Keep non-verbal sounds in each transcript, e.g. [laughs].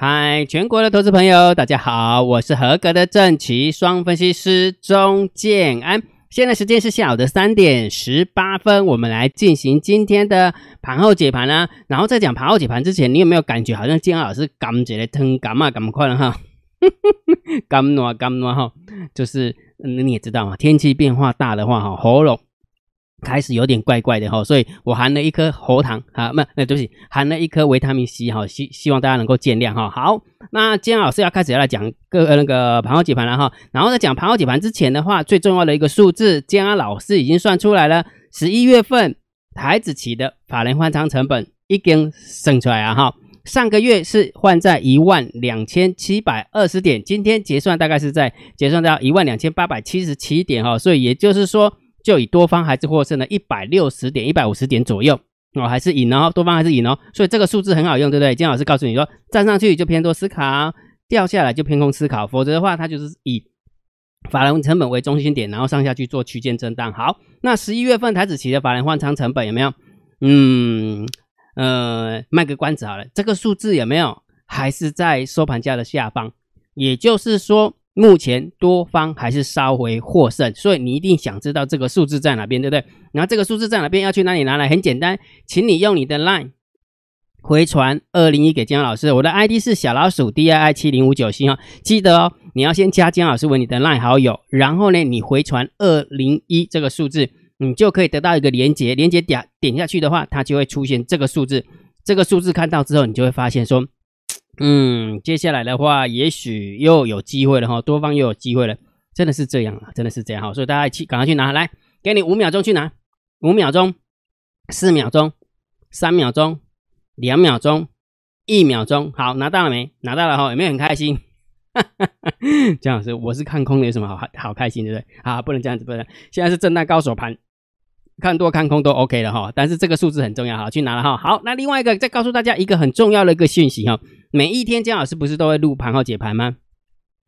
嗨，全国的投资朋友，大家好，我是合格的正奇双分析师钟建安。现在时间是下午的三点十八分，我们来进行今天的盘后解盘呢。然后在讲盘后解盘之前，你有没有感觉好像建安老师感觉的疼感冒，感快了哈？感冒感冒哈，就是你也知道嘛，天气变化大的话哈，喉咙。开始有点怪怪的哈，所以我含了一颗喉糖啊，不，那对不起，含了一颗维他命 C 哈，希希望大家能够见谅哈。好，那今天老师要开始要来讲个那个盘后解盘了哈。然后在讲盘后解盘之前的话，最重要的一个数字，今天老师已经算出来了，十一月份台子期的法人换仓成本已经算出来了哈。上个月是换在一万两千七百二十点，今天结算大概是在结算到一万两千八百七十七点哈，所以也就是说。就以多方还是获胜的一百六十点、一百五十点左右哦，还是赢哦，多方还是赢哦，所以这个数字很好用，对不对？金老师告诉你说，站上去就偏多思考，掉下来就偏空思考，否则的话，它就是以法人成本为中心点，然后上下去做区间震荡。好，那十一月份台子期的法人换仓成本有没有？嗯呃，卖个关子好了，这个数字有没有？还是在收盘价的下方，也就是说。目前多方还是稍微获胜，所以你一定想知道这个数字在哪边，对不对？然后这个数字在哪边，要去哪里拿来？很简单，请你用你的 LINE 回传二零一给姜老师，我的 ID 是小老鼠 D I I 七零五九星哦，记得哦，你要先加姜老师为你的 LINE 好友，然后呢，你回传二零一这个数字，你就可以得到一个连接，连接点点下去的话，它就会出现这个数字，这个数字看到之后，你就会发现说。嗯，接下来的话，也许又有机会了哈，多方又有机会了，真的是这样啊，真的是这样哈，所以大家去赶快去拿来，给你五秒钟去拿，五秒钟，四秒钟，三秒钟，两秒钟，一秒钟，好，拿到了没？拿到了哈，有没有很开心？姜老师，我是看空的，有什么好好开心，对不对？啊，不能这样子，不能，现在是震荡高手盘。看多看空都 OK 了哈，但是这个数字很重要哈，去拿了哈。好，那另外一个再告诉大家一个很重要的一个讯息哈，每一天姜老师不是都会录盘后解盘吗？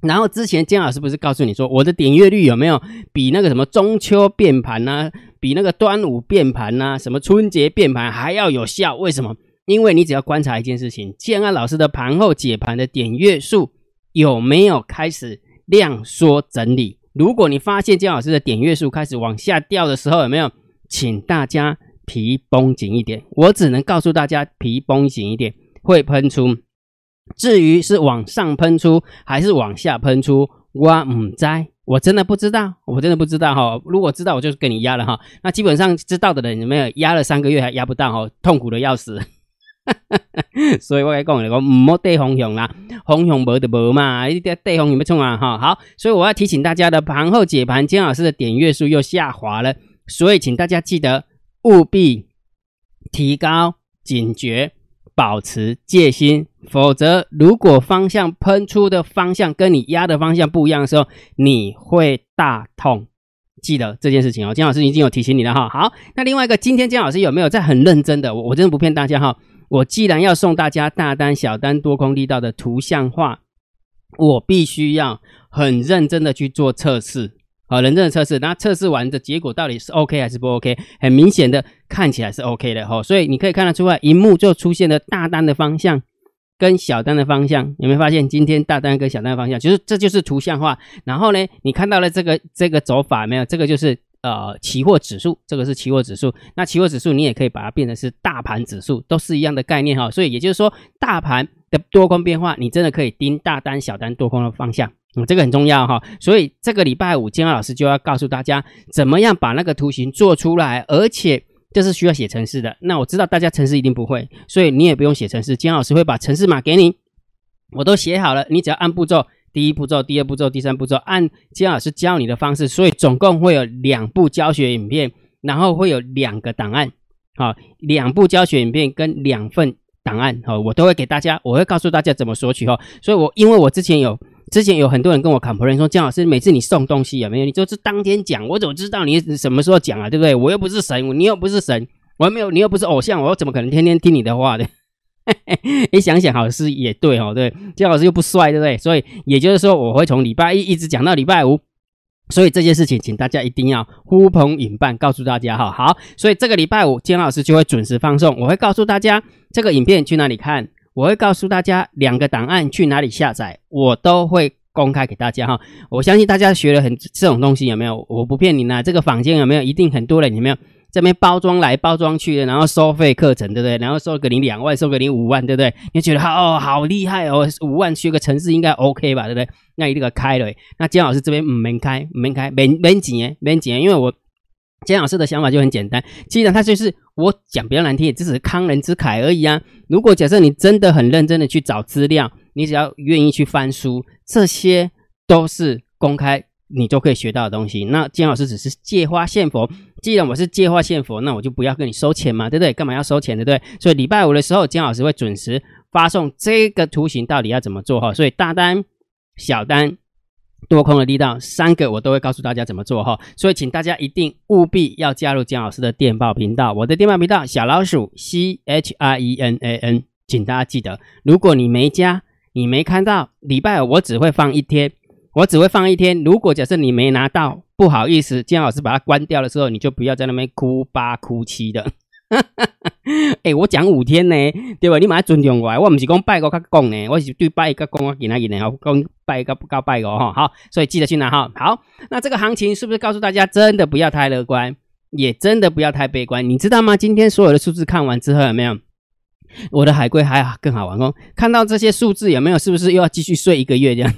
然后之前姜老师不是告诉你说我的点阅率有没有比那个什么中秋变盘呐，比那个端午变盘呐，什么春节变盘还要有效？为什么？因为你只要观察一件事情，建安老师的盘后解盘的点阅数有没有开始量缩整理？如果你发现姜老师的点阅数开始往下掉的时候，有没有？请大家皮绷紧一点，我只能告诉大家皮绷紧一点会喷出。至于是往上喷出还是往下喷出，我唔知，我真的不知道，我真的不知道哈。如果知道，我就给你压了哈。那基本上知道的人有没有压了三个月还压不到哈，痛苦的要死。[laughs] 所以我来讲，你讲唔好对红熊啦，红熊无的无嘛，你对对红熊要冲啊哈。好，所以我要提醒大家的盘后解盘，金老师的点阅数又下滑了。所以，请大家记得务必提高警觉，保持戒心。否则，如果方向喷出的方向跟你压的方向不一样的时候，你会大痛。记得这件事情哦，金老师已经有提醒你了哈。好，那另外一个，今天金老师有没有在很认真的？我我真的不骗大家哈。我既然要送大家大单、小单、多空力道的图像化，我必须要很认真的去做测试。好，人证的测试，那测试完的结果到底是 OK 还是不 OK？很明显的看起来是 OK 的哈，所以你可以看得出来，荧幕就出现了大单的方向跟小单的方向，有没有发现？今天大单跟小单的方向，其实这就是图像化。然后呢，你看到了这个这个走法没有？这个就是呃期货指数，这个是期货指数。那期货指数你也可以把它变成是大盘指数，都是一样的概念哈。所以也就是说，大盘的多空变化，你真的可以盯大单、小单多空的方向。嗯，这个很重要哈，所以这个礼拜五，金安老师就要告诉大家怎么样把那个图形做出来，而且这是需要写程式的。那我知道大家程式一定不会，所以你也不用写程式，金安老师会把程式码给你，我都写好了，你只要按步骤，第一步骤、第二步骤、第三步骤，按金安老师教你的方式，所以总共会有两部教学影片，然后会有两个档案，好，两部教学影片跟两份档案，好，我都会给大家，我会告诉大家怎么索取哦，所以我因为我之前有。之前有很多人跟我 complain 说，姜老师每次你送东西有没有？你就是当天讲，我怎么知道你什么时候讲啊？对不对？我又不是神，你又不是神，我又没有，你又不是偶像，我怎么可能天天听你的话的？你 [laughs] 想想，好事也对哦，对，姜老师又不帅，对不对？所以也就是说，我会从礼拜一一直讲到礼拜五，所以这件事情，请大家一定要呼朋引伴，告诉大家哈。好，所以这个礼拜五，姜老师就会准时放送，我会告诉大家这个影片去哪里看。我会告诉大家两个档案去哪里下载，我都会公开给大家哈。我相信大家学了很这种东西有没有？我不骗你呢，这个坊间有没有？一定很多人有没有？这边包装来包装去的，然后收费课程，对不对？然后收个你两万，收个你五万，对不对？你觉得哦，好厉害哦，五万学个城市应该 OK 吧，对不对？那一定个开了。那姜老师这边没开，没开，没没钱，没钱，因为我姜老师的想法就很简单，既然他就是我讲比较难听，只是康人之慨而已啊。如果假设你真的很认真的去找资料，你只要愿意去翻书，这些都是公开。你就可以学到的东西。那金老师只是借花献佛，既然我是借花献佛，那我就不要跟你收钱嘛，对不对？干嘛要收钱，对不对？所以礼拜五的时候，金老师会准时发送这个图形到底要怎么做哈。所以大单、小单、多空的力道三个我都会告诉大家怎么做哈。所以请大家一定务必要加入姜老师的电报频道，我的电报频道小老鼠 C H R E N A N，请大家记得，如果你没加，你没看到，礼拜五我只会放一天。我只会放一天。如果假设你没拿到，不好意思，姜老师把它关掉的时候，你就不要在那边哭八哭七的。哈哈哈哎，[laughs] 我讲五天呢，对吧？你马上尊重我，我不是讲拜个较讲呢，我是对拜个讲我给他印的，好讲拜个不告拜个哈。好，所以记得去拿哈。好，那这个行情是不是告诉大家，真的不要太乐观，也真的不要太悲观？你知道吗？今天所有的数字看完之后，有没有？我的海龟还更好玩哦。看到这些数字有没有？是不是又要继续睡一个月这样？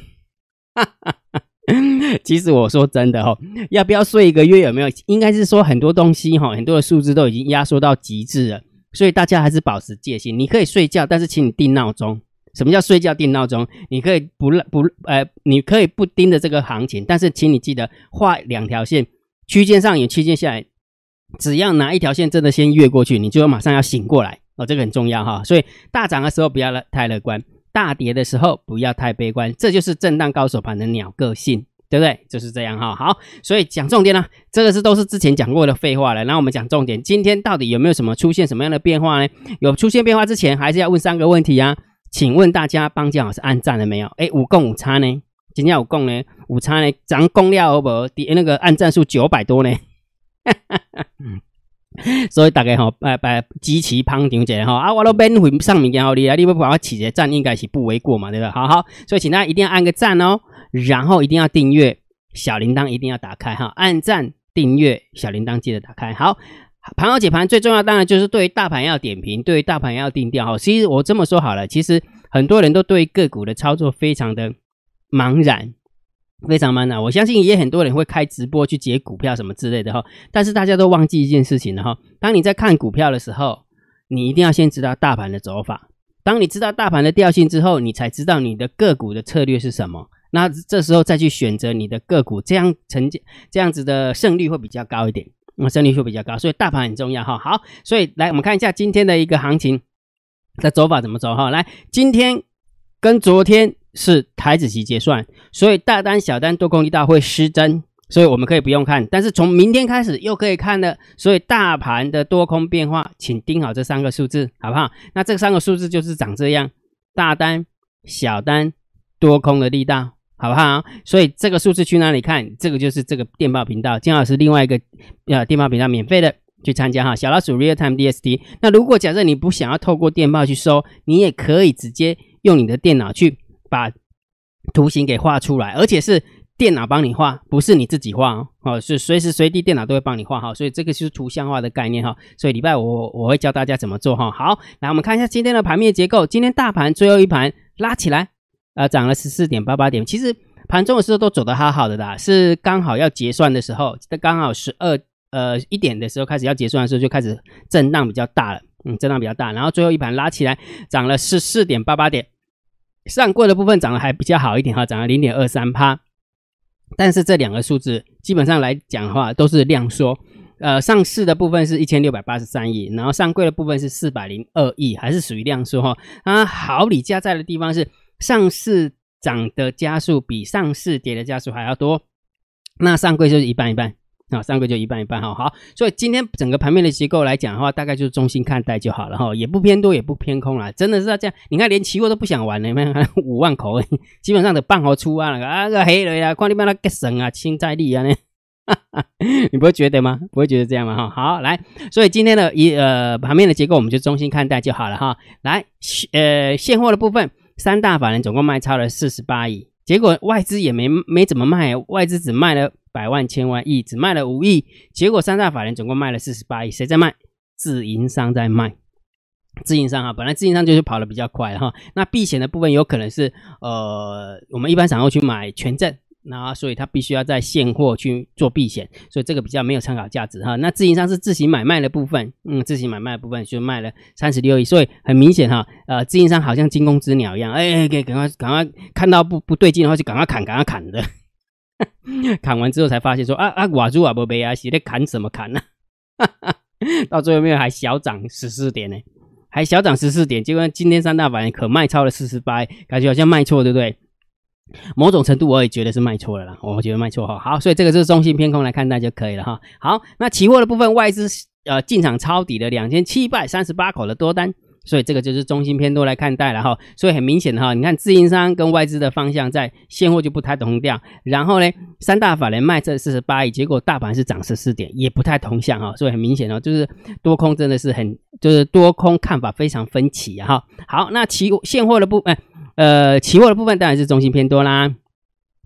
[laughs] 其实我说真的哈，要不要睡一个月有没有？应该是说很多东西哈，很多的数字都已经压缩到极致了，所以大家还是保持戒心。你可以睡觉，但是请你定闹钟。什么叫睡觉定闹钟？你可以不不呃，你可以不盯着这个行情，但是请你记得画两条线，区间上有区间下来，只要哪一条线真的先越过去，你就马上要醒过来哦，这个很重要哈。所以大涨的时候不要太乐观。大跌的时候不要太悲观，这就是震荡高手盘的鸟个性，对不对？就是这样哈。好，所以讲重点呢，这个是都是之前讲过的废话了。那我们讲重点，今天到底有没有什么出现什么样的变化呢？有出现变化之前，还是要问三个问题啊？请问大家帮姜老师按赞了没有？哎，五共五差呢？今天五共呢？五差呢？涨公料不？底那个按赞数九百多呢？[laughs] 所以大家吼，拜拜支持捧场者吼啊，我都免费上面件好你啊，你不帮我起个赞，应该是不为过嘛，对吧？好好，所以请大家一定要按个赞哦，然后一定要订阅小铃铛，一定要打开哈，按赞订阅小铃铛记得打开。好，盘后解盘最重要当然就是对于大盘要点评，对于大盘要定调哈。其实我这么说好了，其实很多人都对个股的操作非常的茫然。非常慢啊！我相信也很多人会开直播去解股票什么之类的哈，但是大家都忘记一件事情了哈。当你在看股票的时候，你一定要先知道大盘的走法。当你知道大盘的调性之后，你才知道你的个股的策略是什么。那这时候再去选择你的个股，这样成这样子的胜率会比较高一点，那胜率会比较高。所以大盘很重要哈。好，所以来我们看一下今天的一个行情的走法怎么走哈。来，今天跟昨天。是台子期结算，所以大单、小单多空力道会失真，所以我们可以不用看。但是从明天开始又可以看了，所以大盘的多空变化，请盯好这三个数字，好不好？那这三个数字就是长这样：大单、小单、多空的力道，好不好？所以这个数字去哪里看？这个就是这个电报频道，金老师另外一个呃电报频道免费的去参加哈。小老鼠 Real Time DSD。那如果假设你不想要透过电报去收，你也可以直接用你的电脑去。把图形给画出来，而且是电脑帮你画，不是你自己画哦。哦，是随时随地电脑都会帮你画哈，所以这个就是图像化的概念哈。所以礼拜五我会教大家怎么做哈。好，来我们看一下今天的盘面结构。今天大盘最后一盘拉起来，呃，涨了十四点八八点。其实盘中的时候都走得好好的啦，是刚好要结算的时候，刚好十二呃一点的时候开始要结算的时候就开始震荡比较大了，嗯，震荡比较大。然后最后一盘拉起来，涨了十四点八八点。上柜的部分涨得还比较好一点哈，涨了零点二三趴，但是这两个数字基本上来讲的话都是量缩。呃，上市的部分是一千六百八十三亿，然后上柜的部分是四百零二亿，还是属于量缩哈。啊，好李加在的地方是上市涨的加速比上市跌的加速还要多，那上柜就是一半一半。啊，上个就一半一半哈，好，所以今天整个盘面的结构来讲的话，大概就是中心看待就好了哈，也不偏多也不偏空了，真的是要这样。你看连期货都不想玩了，你 [laughs] 看五万口，基本上的半毫出啊，那个啊个黑了呀，看你把那个省啊，清在力啊呢。[laughs] 你不会觉得吗？不会觉得这样吗？哈，好，来，所以今天的一呃盘面的结构，我们就中心看待就好了哈。来，呃，现货的部分，三大法人总共卖超了四十八亿，结果外资也没没怎么卖，外资只卖了百万、千万亿，只卖了五亿，结果三大法人总共卖了四十八亿，谁在卖？自营商在卖，自营商啊，本来自营商就是跑的比较快哈。那避险的部分有可能是呃，我们一般散户去买权证。那所以他必须要在现货去做避险，所以这个比较没有参考价值哈。那自营商是自行买卖的部分，嗯，自行买卖的部分就卖了三十六亿，所以很明显哈，呃，自营商好像惊弓之鸟一样，哎，给赶快赶快看到不不对劲的话就赶快砍，赶快砍的，[laughs] 砍完之后才发现说啊啊瓦猪啊不贝啊，写的砍什么砍呢？[laughs] 到最后面还小涨十四点呢，还小涨十四点，结果今天三大板可卖超了四十八，感觉好像卖错，对不对？某种程度我也觉得是卖错了啦，我觉得卖错哈。好，所以这个是中性偏空来看待就可以了哈。好，那期货的部分外资呃进场抄底了两千七百三十八口的多单，所以这个就是中性偏多来看待了哈。所以很明显的哈，你看自营商跟外资的方向在现货就不太同调，然后呢三大法人卖这四十八亿，结果大盘是涨十四点，也不太同向哈。所以很明显哦，就是多空真的是很就是多空看法非常分歧哈。好，那期现货的部分。呃期货的部分当然是中性偏多啦。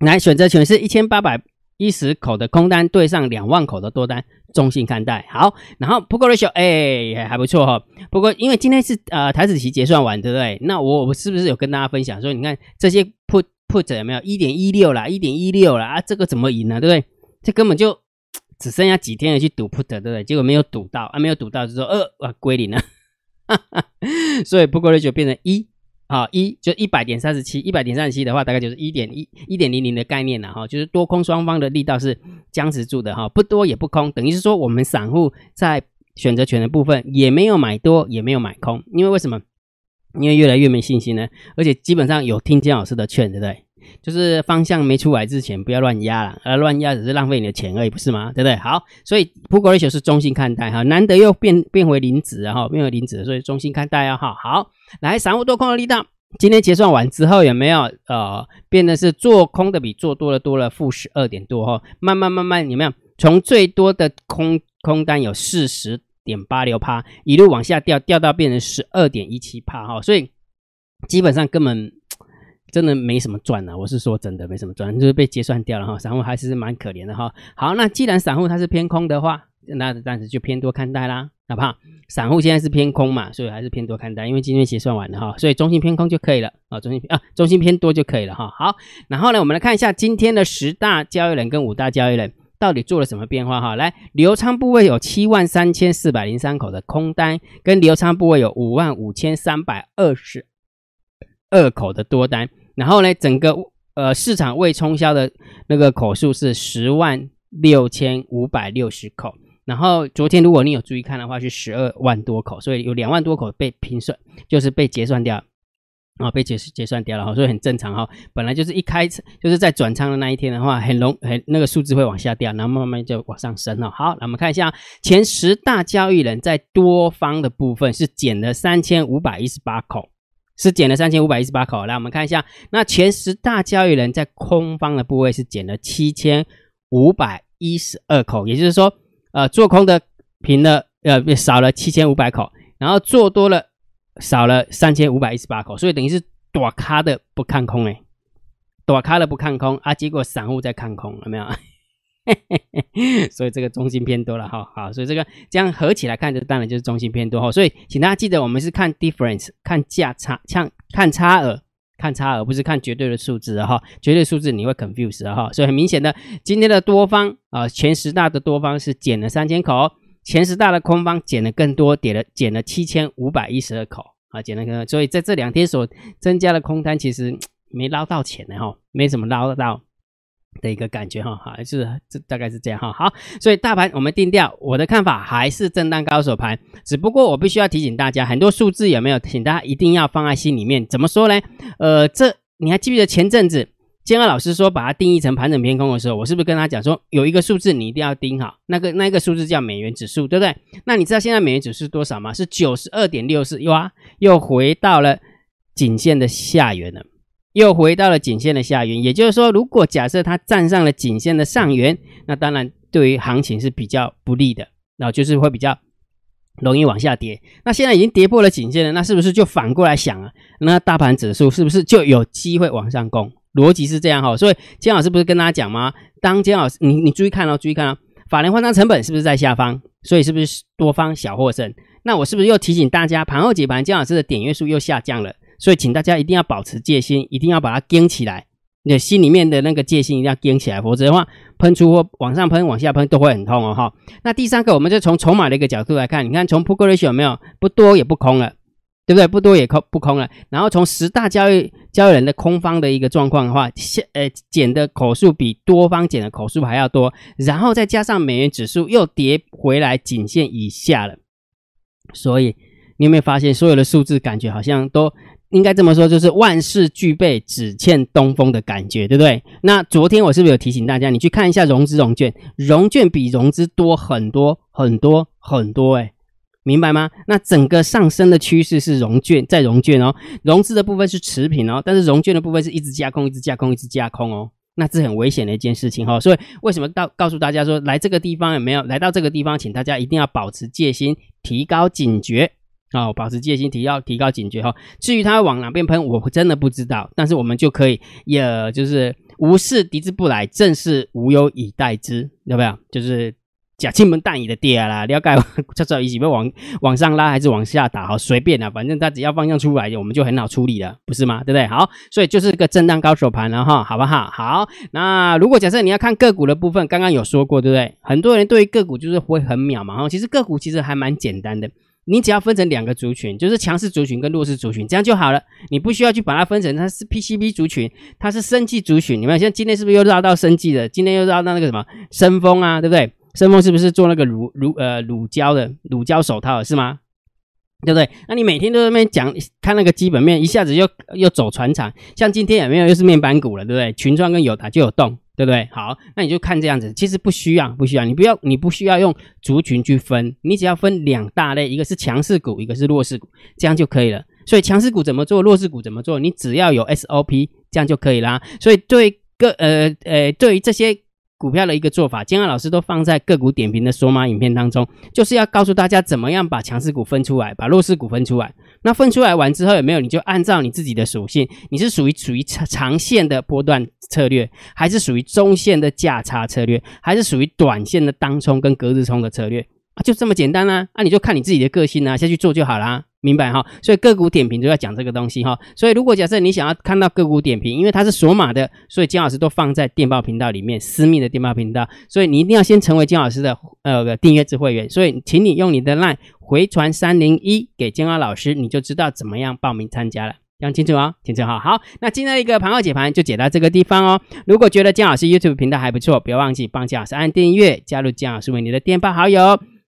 来，选择权是一千八百一十口的空单对上两万口的多单，中性看待。好，然后 put ratio 哎还不错哈。不过因为今天是呃台子期结算完，对不对？那我我是不是有跟大家分享说，你看这些 put put 有没有一点一六啦，一点一六啦啊？这个怎么赢呢？对不对？这根本就只剩下几天了去赌 put，对不对？结果没有赌到啊，没有赌到就说呃啊归零了，[laughs] 所以 put ratio 变成一。啊，一就一百点三十七，一百点三十七的话，大概就是一点一一点零零的概念了哈，就是多空双方的力道是僵持住的哈，不多也不空，等于是说我们散户在选择权的部分也没有买多，也没有买空，因为为什么？因为越来越没信心呢，而且基本上有听姜老师的劝，对不对？就是方向没出来之前不要乱压了，而乱压只是浪费你的钱而已，不是吗？对不对？好，所以 put ratio 是中性看待哈，难得又变变回零值哈，变回零值，所以中性看待啊哈。好，来散户多空的力道，今天结算完之后有没有呃变得是做空的比做多的多了负十二点多哈？慢慢慢慢有没有从最多的空空单有四十点八六趴一路往下掉，掉到变成十二点一七趴哈，所以基本上根本。真的没什么赚了，我是说真的没什么赚，就是被结算掉了哈。散户还是蛮可怜的哈。好，那既然散户它是偏空的话，那暂时就偏多看待啦，好不好？散户现在是偏空嘛，所以还是偏多看待，因为今天结算完了哈，所以中性偏空就可以了啊，中性啊，中性偏多就可以了哈。好，然后呢，我们来看一下今天的十大交易人跟五大交易人到底做了什么变化哈。来，流仓部位有七万三千四百零三口的空单，跟流仓部位有五万五千三百二十二口的多单。然后呢，整个呃市场未冲销的那个口数是十万六千五百六十口，然后昨天如果你有注意看的话是十二万多口，所以有两万多口被平算，就是被结算掉，啊被结结算掉了哈，所以很正常哈。本来就是一开始就是在转仓的那一天的话，很容很那个数字会往下掉，然后慢慢就往上升了。好，那我们看一下前十大交易人在多方的部分是减了三千五百一十八口。是减了三千五百一十八口，来我们看一下，那前十大交易人在空方的部位是减了七千五百一十二口，也就是说，呃，做空的平了，呃，少了七千五百口，然后做多了少了三千五百一十八口，所以等于是躲咖的不看空哎，躲咖的不看空啊，结果散户在看空，有没有？[laughs] 所以这个中心偏多了哈，好，所以这个这样合起来看，就当然就是中心偏多哈。所以请大家记得，我们是看 difference，看价差，像看差额，看差额，不是看绝对的数字哈。绝对数字你会 confuse 哈。所以很明显的，今天的多方啊，前十大的多方是减了三千口，前十大的空方减了更多，点了减了七千五百一十二口啊，减了个。所以在这两天所增加的空单，其实没捞到钱的哈，没怎么捞得到。的一个感觉哈，还是这大概是这样哈。好，所以大盘我们定调，我的看法还是震荡高手盘，只不过我必须要提醒大家，很多数字有没有，请大家一定要放在心里面。怎么说呢？呃，这你还记不记得前阵子建二老师说把它定义成盘整偏空的时候，我是不是跟他讲说有一个数字你一定要盯好，那个那个数字叫美元指数，对不对？那你知道现在美元指数多少吗？是九十二点六四，哇，又回到了颈线的下缘了。又回到了颈线的下缘，也就是说，如果假设它站上了颈线的上缘，那当然对于行情是比较不利的，然后就是会比较容易往下跌。那现在已经跌破了颈线了，那是不是就反过来想啊？那大盘指数是不是就有机会往上攻？逻辑是这样哈，所以姜老师不是跟大家讲吗？当姜老师，你你注意看哦，注意看哦，法人换仓成本是不是在下方？所以是不是多方小获胜？那我是不是又提醒大家，盘后解盘姜老师的点阅数又下降了？所以请大家一定要保持戒心，一定要把它盯起来。你的心里面的那个戒心一定要盯起来，否则的话，喷出或往上喷、往下喷都会很痛哦哈。那第三个，我们就从筹码的一个角度来看，你看从 Put Ratio 有没有不多也不空了，对不对？不多也空不空了。然后从十大交易交易人的空方的一个状况的话，现呃减的口数比多方减的口数还要多，然后再加上美元指数又跌回来颈线以下了，所以你有没有发现所有的数字感觉好像都？应该这么说，就是万事俱备，只欠东风的感觉，对不对？那昨天我是不是有提醒大家，你去看一下融资融券，融券比融资多很多很多很多，哎，明白吗？那整个上升的趋势是融券在融券哦，融资的部分是持平哦，但是融券的部分是一直加空，一直加空，一直加空哦，那是很危险的一件事情哈。所以为什么到告诉大家说，来这个地方有没有来到这个地方，请大家一定要保持戒心，提高警觉。哦，保持戒心，提要提高警觉哈。至于它往哪边喷，我真的不知道。但是我们就可以，也就是无视敌之不来，正是无忧以待之，有没有？就是假进门弹雨的跌啦，了解？这知道一起被往往上拉还是往下打？好，随便的，反正它只要方向出来，我们就很好处理了，不是吗？对不对？好，所以就是个震荡高手盘了哈，好不好？好，那如果假设你要看个股的部分，刚刚有说过，对不对？很多人对于个股就是会很渺茫哈，其实个股其实还蛮简单的。你只要分成两个族群，就是强势族群跟弱势族群，这样就好了。你不需要去把它分成它是 PCB 族群，它是生技族群。你们像今天是不是又绕到生技的？今天又绕到那个什么生风啊，对不对？生风是不是做那个乳乳呃乳胶的乳胶手套是吗？对不对？那你每天都在那边讲看那个基本面，一下子又又走船厂，像今天有没有又是面板股了，对不对？群创跟友达就有动。对不对？好，那你就看这样子，其实不需要，不需要，你不要，你不需要用族群去分，你只要分两大类，一个是强势股，一个是弱势股，这样就可以了。所以强势股怎么做，弱势股怎么做，你只要有 SOP，这样就可以啦。所以对各呃呃，对于这些。股票的一个做法，金安老师都放在个股点评的索马影片当中，就是要告诉大家怎么样把强势股分出来，把弱势股分出来。那分出来完之后，有没有你就按照你自己的属性，你是属于属于长长线的波段策略，还是属于中线的价差策略，还是属于短线的当冲跟隔日冲的策略啊？就这么简单啊！那你就看你自己的个性啊，下去做就好啦。明白哈，所以个股点评就要讲这个东西哈。所以如果假设你想要看到个股点评，因为它是锁码的，所以金老师都放在电报频道里面，私密的电报频道。所以你一定要先成为金老师的呃订阅制会员。所以请你用你的 LINE 回传三零一给金老师，你就知道怎么样报名参加了。讲清楚哦，清楚哈。好，那今天一个盘后解盘就解到这个地方哦。如果觉得金老师 YouTube 频道还不错，不要忘记帮金老师按订阅，加入金老师为你的电报好友。